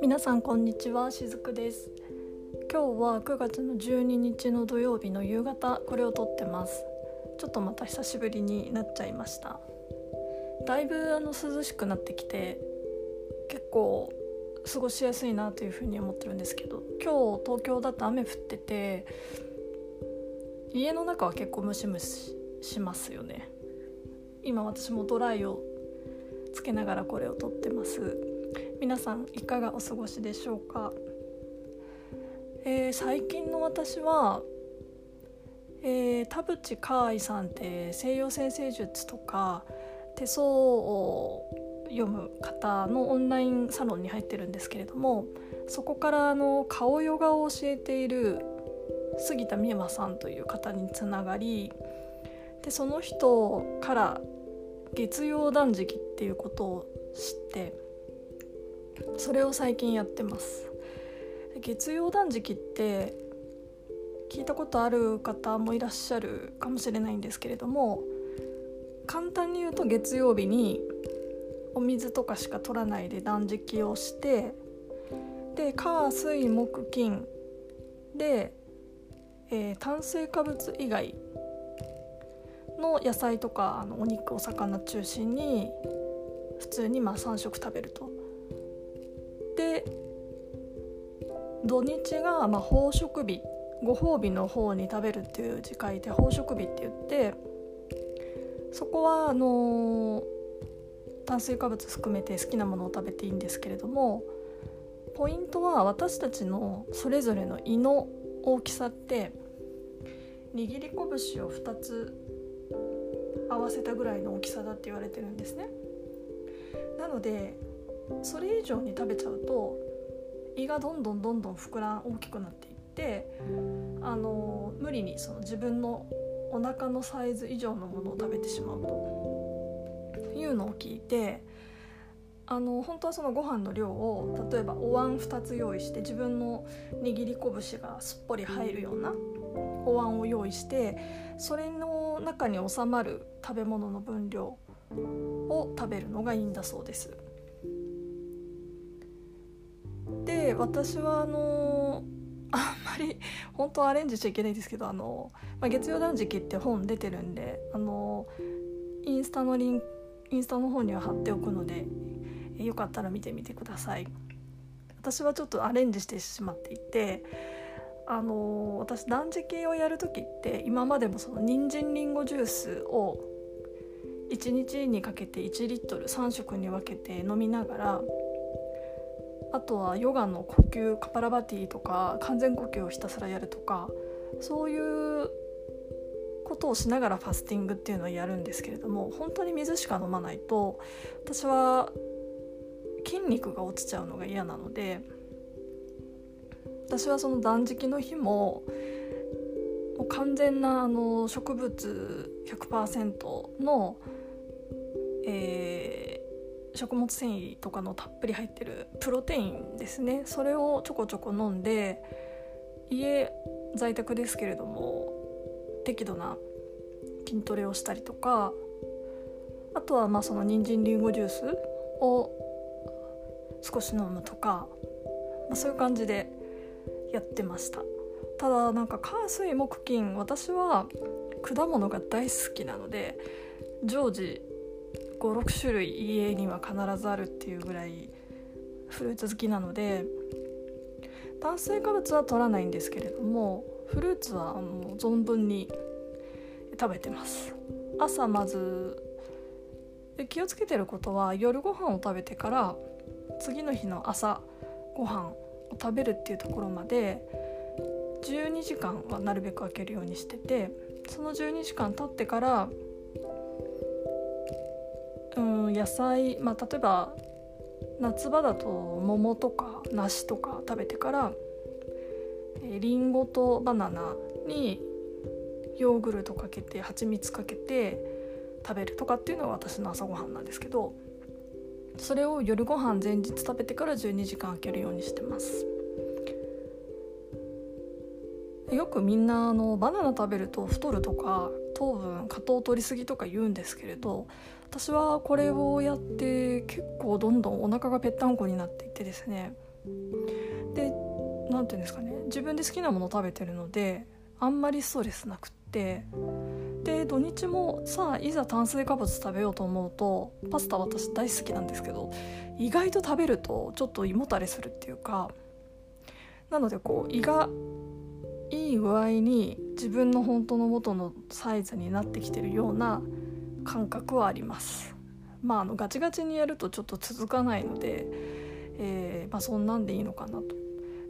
皆さんこんにちはしずくです。今日は9月の12日の土曜日の夕方これを撮ってます。ちょっとまた久しぶりになっちゃいました。だいぶあの涼しくなってきて結構過ごしやすいなというふうに思ってるんですけど今日東京だと雨降ってて家の中は結構ムシムシしますよね。今私もドライをつけながらこれを撮ってます。皆さんいかがお過ごしでしょうか、えー、最近の私は、えー、田淵海愛さんって西洋先生術とか手相を読む方のオンラインサロンに入ってるんですけれどもそこからあの顔ヨガを教えている杉田美馬さんという方につながりでその人から月曜断食っていうことを知ってそれを最近やってます。月曜断食って聞いたことある方もいらっしゃるかもしれないんですけれども簡単に言うと月曜日にお水とかしか取らないで断食をしてで火水木金でえー、炭水化物以外の野菜とかあのお肉お魚中心に普通にまあ3食食べると。で土日がまあ飽食日ご褒美の方に食べるっていう字書いて飽食日って言ってそこはあのー、炭水化物含めて好きなものを食べていいんですけれどもポイントは私たちのそれぞれの胃の大きさって握り拳を2つ合わせたぐらいの大きさだって言われてるんですね。なのでそれ以上に食べちゃうと胃がどんどんどんどん膨らん大きくなっていってあの無理にその自分のお腹のサイズ以上のものを食べてしまうと。いうのを聞いてあの本当はそのご飯の量を例えばお椀2つ用意して自分の握り拳がすっぽり入るようなお椀を用意してそれの中に収まる食べ物の分量を食べるのがいいんだそうです。で私はあのあんまり本当はアレンジしちゃいけないんですけどあの、まあ、月曜断食って本出てるんであのインスタのリンインスタの方には貼っておくのでよかったら見てみてください私はちょっとアレンジしてしまっていてあの私断食をやる時って今までもその人参りんごジュースを1日にかけて1リットル3食に分けて飲みながらあとはヨガの呼吸カパラバティとか完全呼吸をひたすらやるとかそういうことをしながらファスティングっていうのをやるんですけれども本当に水しか飲まないと私は筋肉が落ちちゃうのが嫌なので私はその断食の日ももう完全なあの植物100%の、えー、食物繊維とかのたっぷり入ってるプロテインですね。それをちょこちょこ飲んで家在宅ですけれども適度な筋トレをしたりとかあとはまあその人参リンゴジュースを少し飲むとか、まあ、そういう感じでやってました。ただなんか火水木金私は果物が大好きなので常時56種類家には必ずあるっていうぐらいフルーツ好きなので炭水化物は取らないんですけれどもフルーツはもう存分に食べてます。朝まず気をつけてることは夜ご飯を食べてから次の日の朝ご飯を食べるっていうところまで12時間はなるべく空けるようにしててその12時間経ってからうん野菜まあ例えば夏場だと桃とか梨とか食べてからりんごとバナナにヨーグルトかけて蜂蜜かけて食べるとかっていうのが私の朝ごはんなんですけどそれを夜ご飯前日食べてから12時間空けるようにしてます。よくみんなあのバナナ食べると太るとか糖分果糖取りすぎとか言うんですけれど私はこれをやって結構どんどんお腹がぺったんこになっていってですね。で何て言うんですかね。自分で好きなもの食べてるのであんまりストレスなくってで土日もさあいざ炭水化物食べようと思うとパスタ私大好きなんですけど意外と食べるとちょっと胃もたれするっていうかなのでこう胃がいい具合に自分の本当の元のサイズになってきてるような感覚はあります。まああのガチガチにやるとちょっと続かないので、えー、まあ、そんなんでいいのかなと。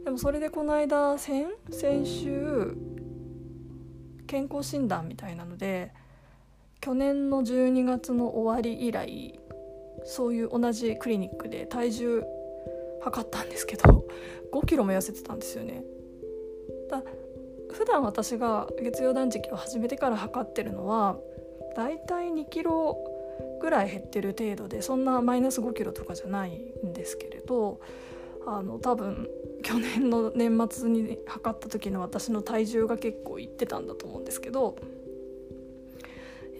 でもそれでこの間先先週健康診断みたいなので去年の12月の終わり以来そういう同じクリニックで体重測ったんですけど 5キロも痩せてたんですよね。だ普段私が月曜断食を始めてから測ってるのはだいたい2キロぐらい減ってる程度でそんなマイナス5キロとかじゃないんですけれどあの多分去年の年末に測った時の私の体重が結構いってたんだと思うんですけど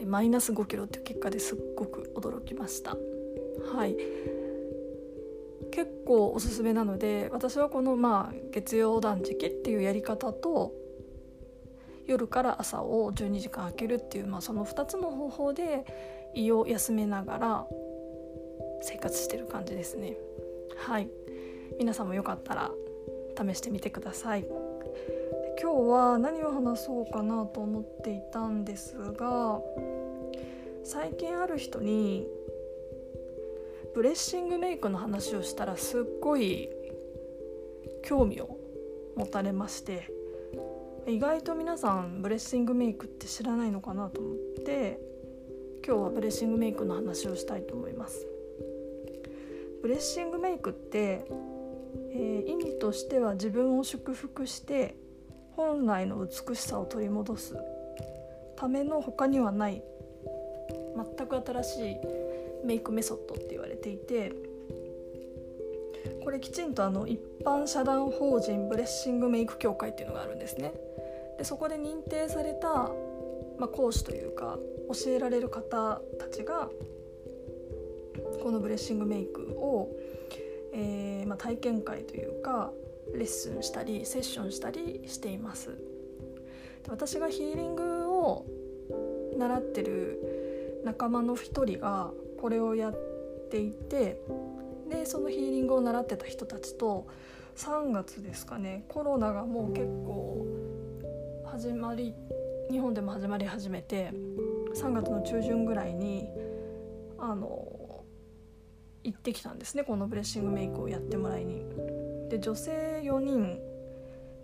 マイナス5キロっていう結果ですっごく驚きました。はい。結構おすすめなので私はこのまあ月曜断食っていうやり方と夜から朝を12時間空けるっていう、まあ、その2つの方法で胃を休めながら生活してる感じですね。はい。皆さんもよかったら試してみてください。今日は何を話そうかなと思っていたんですが最近ある人にブレッシングメイクの話をしたらすっごい興味を持たれまして意外と皆さんブレッシングメイクって知らないのかなと思って今日はブレッシングメイクの話をしたいと思います。ブレッシングメイクって、えー、意味としては自分を祝福して本来の美しさを取り戻すための他にはない全く新しいメイクメソッドって言われていてこれきちんとあの一般社団法人ブレッシングメイク協会っていうのがあるんですね。でそこで認定された、まあ、講師というか教えられる方たちがこのブレッシングメイクを、えー、まあ、体験会というかレッスンしたりセッションしたりしています。で私がヒーリングを習ってる仲間の一人がこれをやっていてでそのヒーリングを習ってた人たちと3月ですかねコロナがもう結構始まり日本でも始まり始めて3月の中旬ぐらいにあの行ってきたんですねこのブレッシングメイクをやってもらいに。で女性4人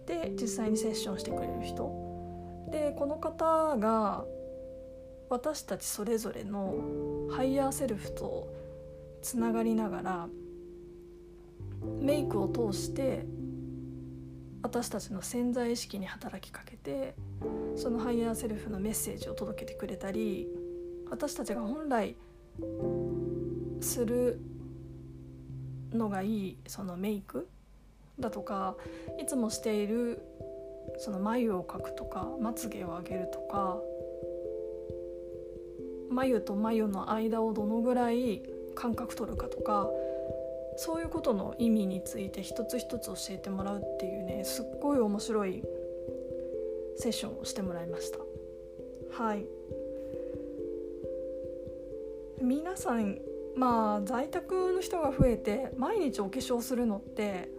で実際にセッションしてくれる人でこの方が私たちそれぞれのハイヤーセルフとつながりながらメイクを通して私たちの潜在意識に働きかけてそのハイヤーセルフのメッセージを届けてくれたり私たちが本来するのがいいそのメイクだとかいつもしているその眉を描くとかまつげを上げるとか眉と眉の間をどのぐらい感覚取るかとかそういうことの意味について一つ一つ教えてもらうっていうねすっごい面白いセッションをしてもらいました。はい。皆さんまあ在宅の人が増えて毎日お化粧するのって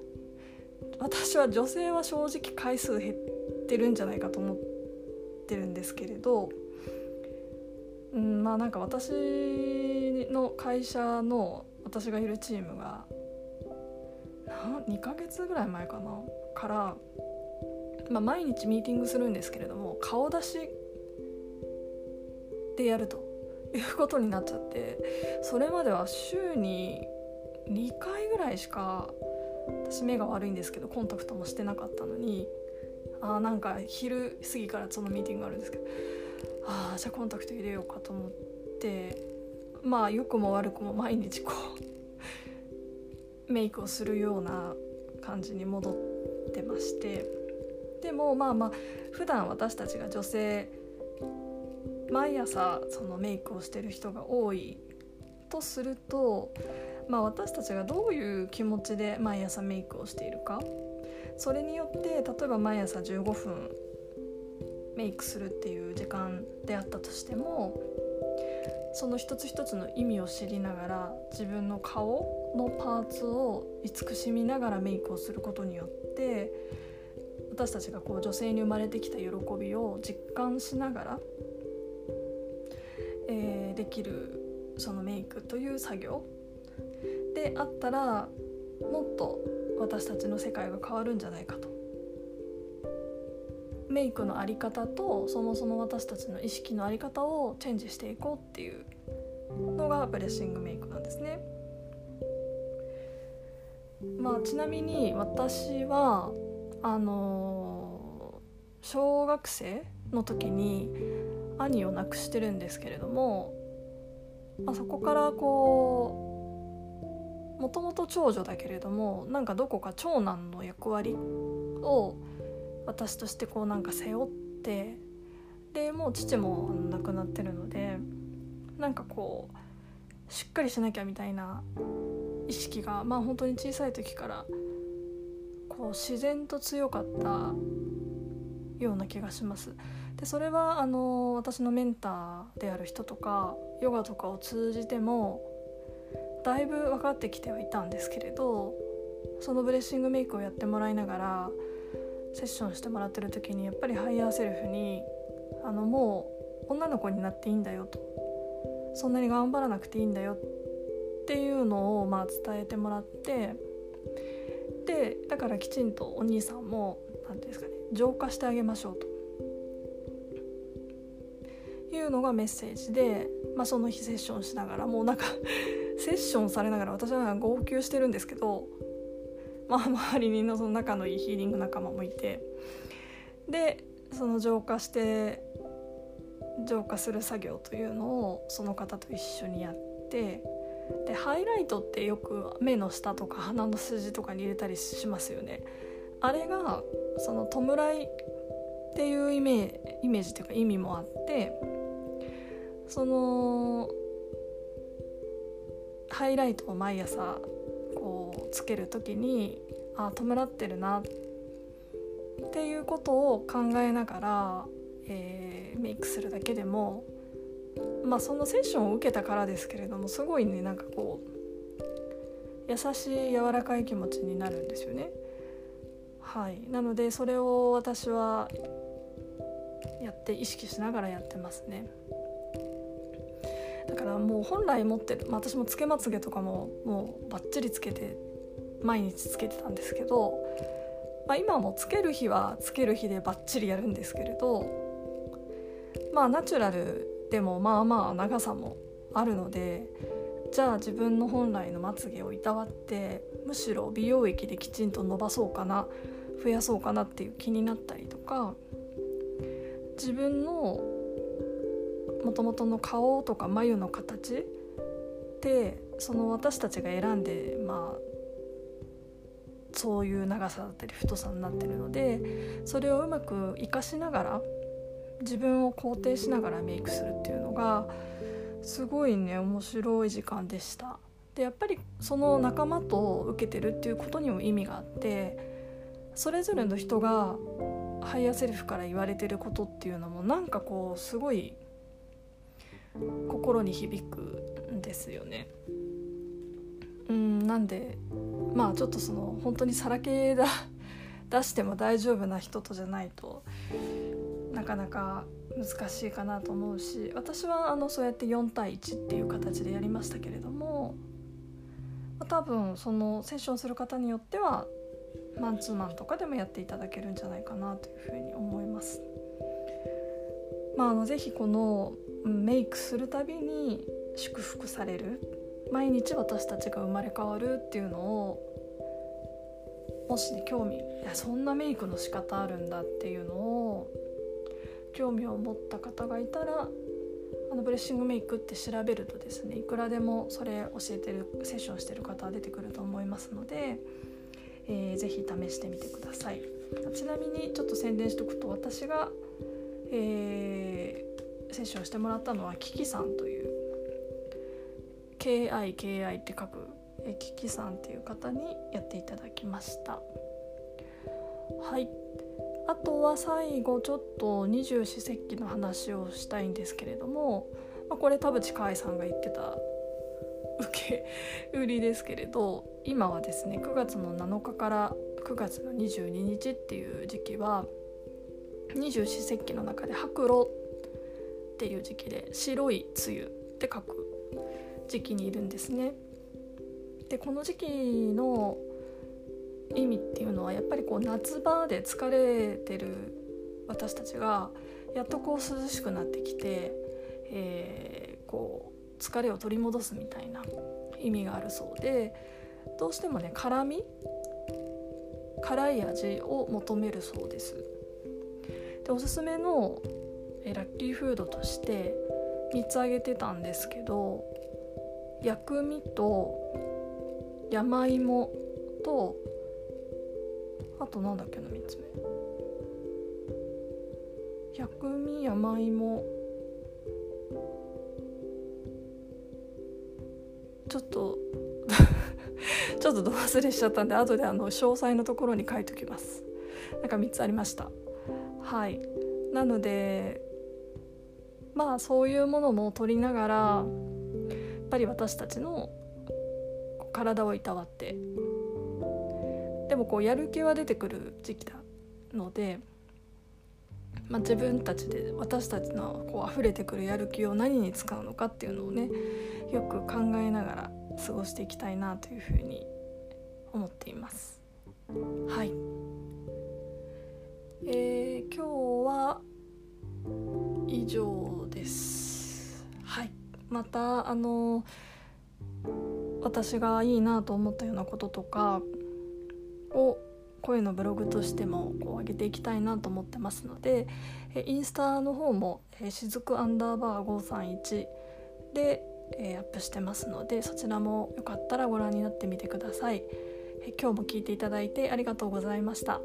私は女性は正直回数減ってるんじゃないかと思ってるんですけれど、うん、まあなんか私の会社の私がいるチームが2ヶ月ぐらい前かなから、まあ、毎日ミーティングするんですけれども顔出しでやると。いうことになっちゃってそれまでは週に2回ぐらいしか私目が悪いんですけどコンタクトもしてなかったのにあなんか昼過ぎからそのミーティングがあるんですけどああじゃあコンタクト入れようかと思ってまあ良くも悪くも毎日こうメイクをするような感じに戻ってましてでもまあまあ普段私たちが女性毎朝そのメイクをしてる人が多いとすると、まあ、私たちがどういう気持ちで毎朝メイクをしているかそれによって例えば毎朝15分メイクするっていう時間であったとしてもその一つ一つの意味を知りながら自分の顔のパーツを慈しみながらメイクをすることによって私たちがこう女性に生まれてきた喜びを実感しながら、えー、できるそのメイクという作業であったらもっと私たちの世界が変わるんじゃないかとメイクの在り方とそもそも私たちの意識の在り方をチェンジしていこうっていうのがブレッシングメイクなんですね。まあ、ちなみに私はあのー、小学生の時に兄を亡くしてるんですけれども、まあ、そこからこうもともと長女だけれどもなんかどこか長男の役割を私としてこうなんか背負ってでもう父も亡くなってるのでなんかこうしっかりしなきゃみたいな意識がまあ本当に小さい時からこう自然と強かったような気がします。でそれはあの私のメンターである人とかヨガとかを通じてもだいぶ分かってきてはいたんですけれどそのブレッシングメイクをやってもらいながらセッションしてもらってる時にやっぱりハイヤーセルフにあのもう女の子になっていいんだよと。そんなに頑張らなくていいんだよ。っていうのをまあ伝えてもらってでだからきちんとお兄さんも何て言うんですかね浄化してあげましょうと。いうのがメッセージで、まあ、その日セッションしながらもうなんか セッションされながら私は号泣してるんですけどまあ、周りにのその仲のいいヒーリング仲間もいてでその浄化して浄化する作業というのをその方と一緒にやってでハイライトってよく目の下とか鼻の筋とかに入れたりしますよね。あれがその弔いっていうイメイメージというか意味もあってそのハイライトを毎朝こうつける時にあ弔ってるなっていうことを考えながら、えー、メイクするだけでもまあそのセッションを受けたからですけれどもすごいねなんかこう優しい柔らかい気持ちになるんですよね。はい、なのでそれを私はやって意識しながらやってますね。だからもう本来持ってる、まあ、私もつけまつげとかももうバッチリつけて毎日つけてたんですけど、まあ、今もつける日はつける日でバッチリやるんですけれどまあナチュラルでもまあまあ長さもあるのでじゃあ自分の本来のまつげをいたわってむしろ美容液できちんと伸ばそうかな増やそうかなっていう気になったりとか自分のもともとの顔とか眉の形ってその私たちが選んでまあそういう長さだったり太さになってるのでそれをうまく活かしながら自分を肯定しながらメイクするっていうのがすごいね面白い時間でした。でやっぱりその仲間と受けてるっていうことにも意味があってそれぞれの人がハイヤーセルフから言われてることっていうのもなんかこうすごい心に響くんですよね。うんなんでまあちょっとその本当にさらけだ出しても大丈夫な人とじゃないとなかなか難しいかなと思うし私はあのそうやって4対1っていう形でやりましたけれども、まあ、多分そのセッションする方によってはマンツーマンとかでもやっていただけるんじゃないかなというふうに思います。まあ、あのぜひこのメイクするたびに祝福される。毎日私たちが生まれ変わるっていうのをもしね興味いやそんなメイクの仕方あるんだっていうのを興味を持った方がいたらあのブレッシングメイクって調べるとですねいくらでもそれ教えてるセッションしてる方は出てくると思いますので、えー、ぜひ試してみてください。ちなみにちょっと宣伝しておくと私が、えセッションしてもらったのはキキさんという。KIKI って書くキキさんっていう方にやっていただきました。はい。あとは最後ちょっと二十四節気の話をしたいんですけれども、まあ、これ田淵海さんが言ってた受け売りですけれど今はですね9月の7日から9月の22日っていう時期は二十四節気の中で白露っていう時期で白い梅雨って書く時期にいるんですね。でこの時期の意味っていうのはやっぱりこう夏場で疲れてる私たちがやっとこう涼しくなってきて、えー、こう疲れを取り戻すみたいな意味があるそうでどうしてもね辛み辛い味を求めるそうですでおすすめのえラッキーフードとして3つ挙げてたんですけど薬味と山芋とあとなんだっけな3つ目。薬味山芋。ちょっと ちょっとど忘れしちゃったんで後であの詳細のところに書いておきます。なんか3つありました。はい。なのでまあそういうものも取りながらやっぱり私たちの体をいたわってでもこうやる気は出てくる時期だので、まあ、自分たちで私たちのこう溢れてくるやる気を何に使うのかっていうのをねよく考えながら過ごしていきたいなというふうに思っています。はい、えー、今日は以上です。はい、またあの私がいいなと思ったようなこととかを声のブログとしてもこう上げていきたいなと思ってますのでインスタの方もしずくアンダーバー531でアップしてますのでそちらもよかったらご覧になってみてください今日も聞いていただいてありがとうございました。